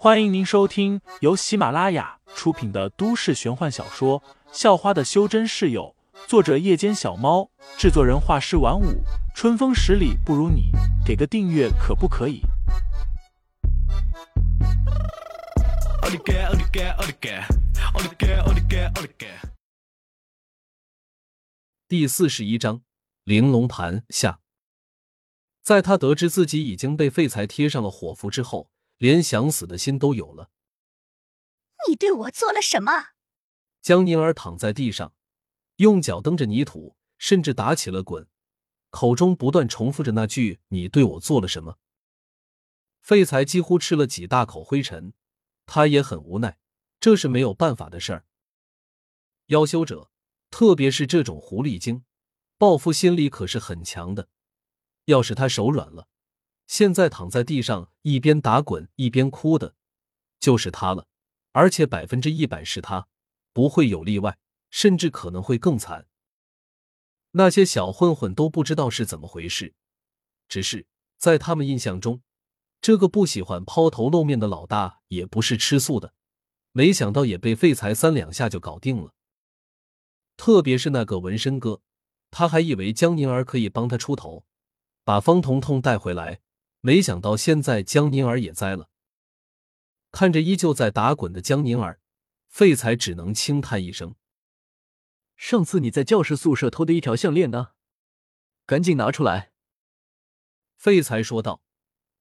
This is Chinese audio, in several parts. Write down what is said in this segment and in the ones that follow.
欢迎您收听由喜马拉雅出品的都市玄幻小说《校花的修真室友》，作者：夜间小猫，制作人：画师晚舞，春风十里不如你，给个订阅可不可以？第四十一章：玲珑盘下。在他得知自己已经被废材贴上了火符之后。连想死的心都有了。你对我做了什么？江宁儿躺在地上，用脚蹬着泥土，甚至打起了滚，口中不断重复着那句：“你对我做了什么？”废材几乎吃了几大口灰尘，他也很无奈，这是没有办法的事儿。妖修者，特别是这种狐狸精，报复心理可是很强的。要是他手软了。现在躺在地上一边打滚一边哭的，就是他了，而且百分之一百是他，不会有例外，甚至可能会更惨。那些小混混都不知道是怎么回事，只是在他们印象中，这个不喜欢抛头露面的老大也不是吃素的，没想到也被废材三两下就搞定了。特别是那个纹身哥，他还以为江宁儿可以帮他出头，把方彤彤带回来。没想到现在江宁儿也栽了。看着依旧在打滚的江宁儿，废材只能轻叹一声：“上次你在教室宿舍偷的一条项链呢？赶紧拿出来。”废材说道：“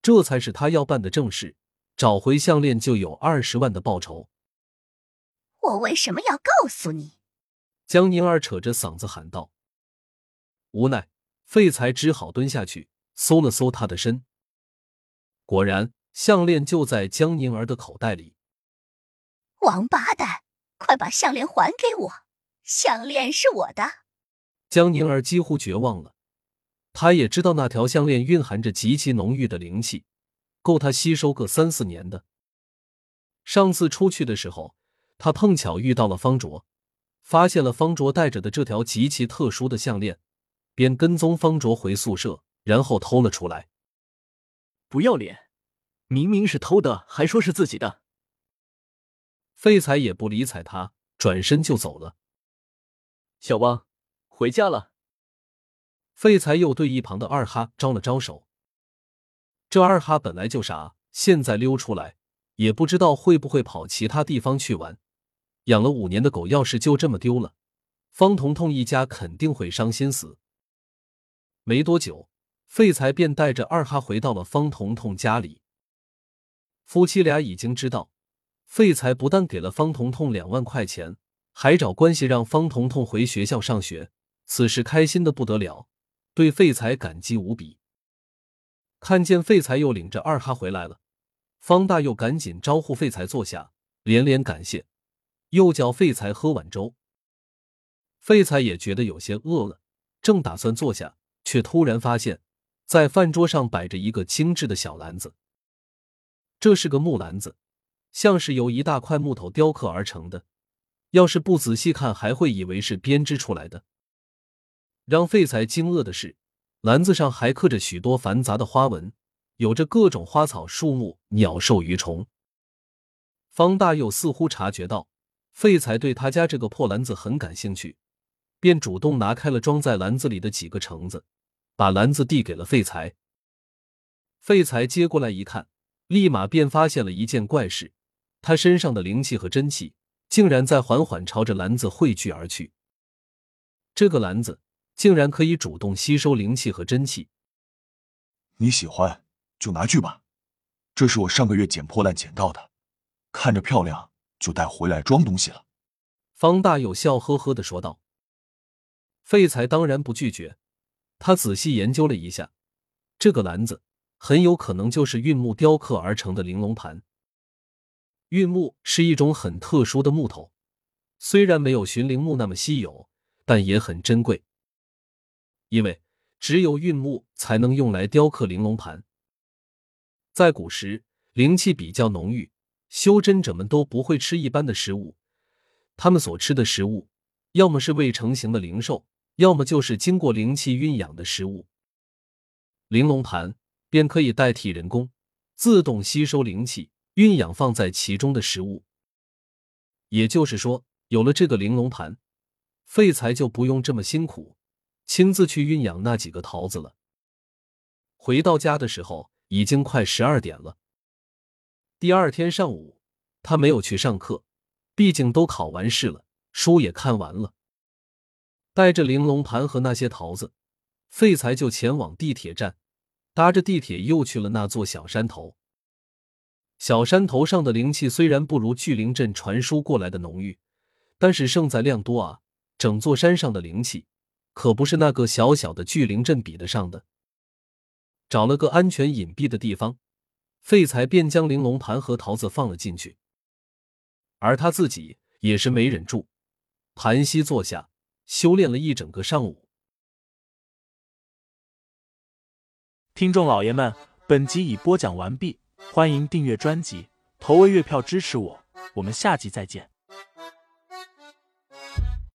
这才是他要办的正事，找回项链就有二十万的报酬。”我为什么要告诉你？江宁儿扯着嗓子喊道。无奈，废材只好蹲下去搜了搜他的身。果然，项链就在江宁儿的口袋里。王八蛋，快把项链还给我！项链是我的。江宁儿几乎绝望了。他也知道那条项链蕴含着极其浓郁的灵气，够他吸收个三四年的。上次出去的时候，他碰巧遇到了方卓，发现了方卓戴着的这条极其特殊的项链，便跟踪方卓回宿舍，然后偷了出来。不要脸！明明是偷的，还说是自己的。废材也不理睬他，转身就走了。小汪，回家了。废材又对一旁的二哈招了招手。这二哈本来就傻，现在溜出来，也不知道会不会跑其他地方去玩。养了五年的狗，要是就这么丢了，方彤彤一家肯定会伤心死。没多久。废材便带着二哈回到了方彤彤家里。夫妻俩已经知道，废材不但给了方彤彤两万块钱，还找关系让方彤彤回学校上学。此时开心的不得了，对废材感激无比。看见废材又领着二哈回来了，方大又赶紧招呼废材坐下，连连感谢，又叫废材喝碗粥。废材也觉得有些饿了，正打算坐下，却突然发现。在饭桌上摆着一个精致的小篮子，这是个木篮子，像是由一大块木头雕刻而成的。要是不仔细看，还会以为是编织出来的。让废材惊愕的是，篮子上还刻着许多繁杂的花纹，有着各种花草树木、鸟兽鱼虫。方大佑似乎察觉到废材对他家这个破篮子很感兴趣，便主动拿开了装在篮子里的几个橙子。把篮子递给了废材，废材接过来一看，立马便发现了一件怪事：他身上的灵气和真气竟然在缓缓朝着篮子汇聚而去。这个篮子竟然可以主动吸收灵气和真气。你喜欢就拿去吧，这是我上个月捡破烂捡到的，看着漂亮就带回来装东西了。方大有笑呵呵的说道。废材当然不拒绝。他仔细研究了一下，这个篮子很有可能就是运木雕刻而成的玲珑盘。运木是一种很特殊的木头，虽然没有寻灵木那么稀有，但也很珍贵。因为只有运木才能用来雕刻玲珑盘。在古时，灵气比较浓郁，修真者们都不会吃一般的食物，他们所吃的食物，要么是未成型的灵兽。要么就是经过灵气蕴养的食物，玲珑盘便可以代替人工，自动吸收灵气，蕴养放在其中的食物。也就是说，有了这个玲珑盘，废材就不用这么辛苦，亲自去运养那几个桃子了。回到家的时候，已经快十二点了。第二天上午，他没有去上课，毕竟都考完试了，书也看完了。带着玲珑盘和那些桃子，废材就前往地铁站，搭着地铁又去了那座小山头。小山头上的灵气虽然不如巨灵阵传输过来的浓郁，但是胜在量多啊！整座山上的灵气可不是那个小小的巨灵阵比得上的。找了个安全隐蔽的地方，废材便将玲珑盘和桃子放了进去，而他自己也是没忍住，盘膝坐下，修炼了一整个上午。听众老爷们，本集已播讲完毕。欢迎订阅专辑，投喂月票支持我，我们下集再见。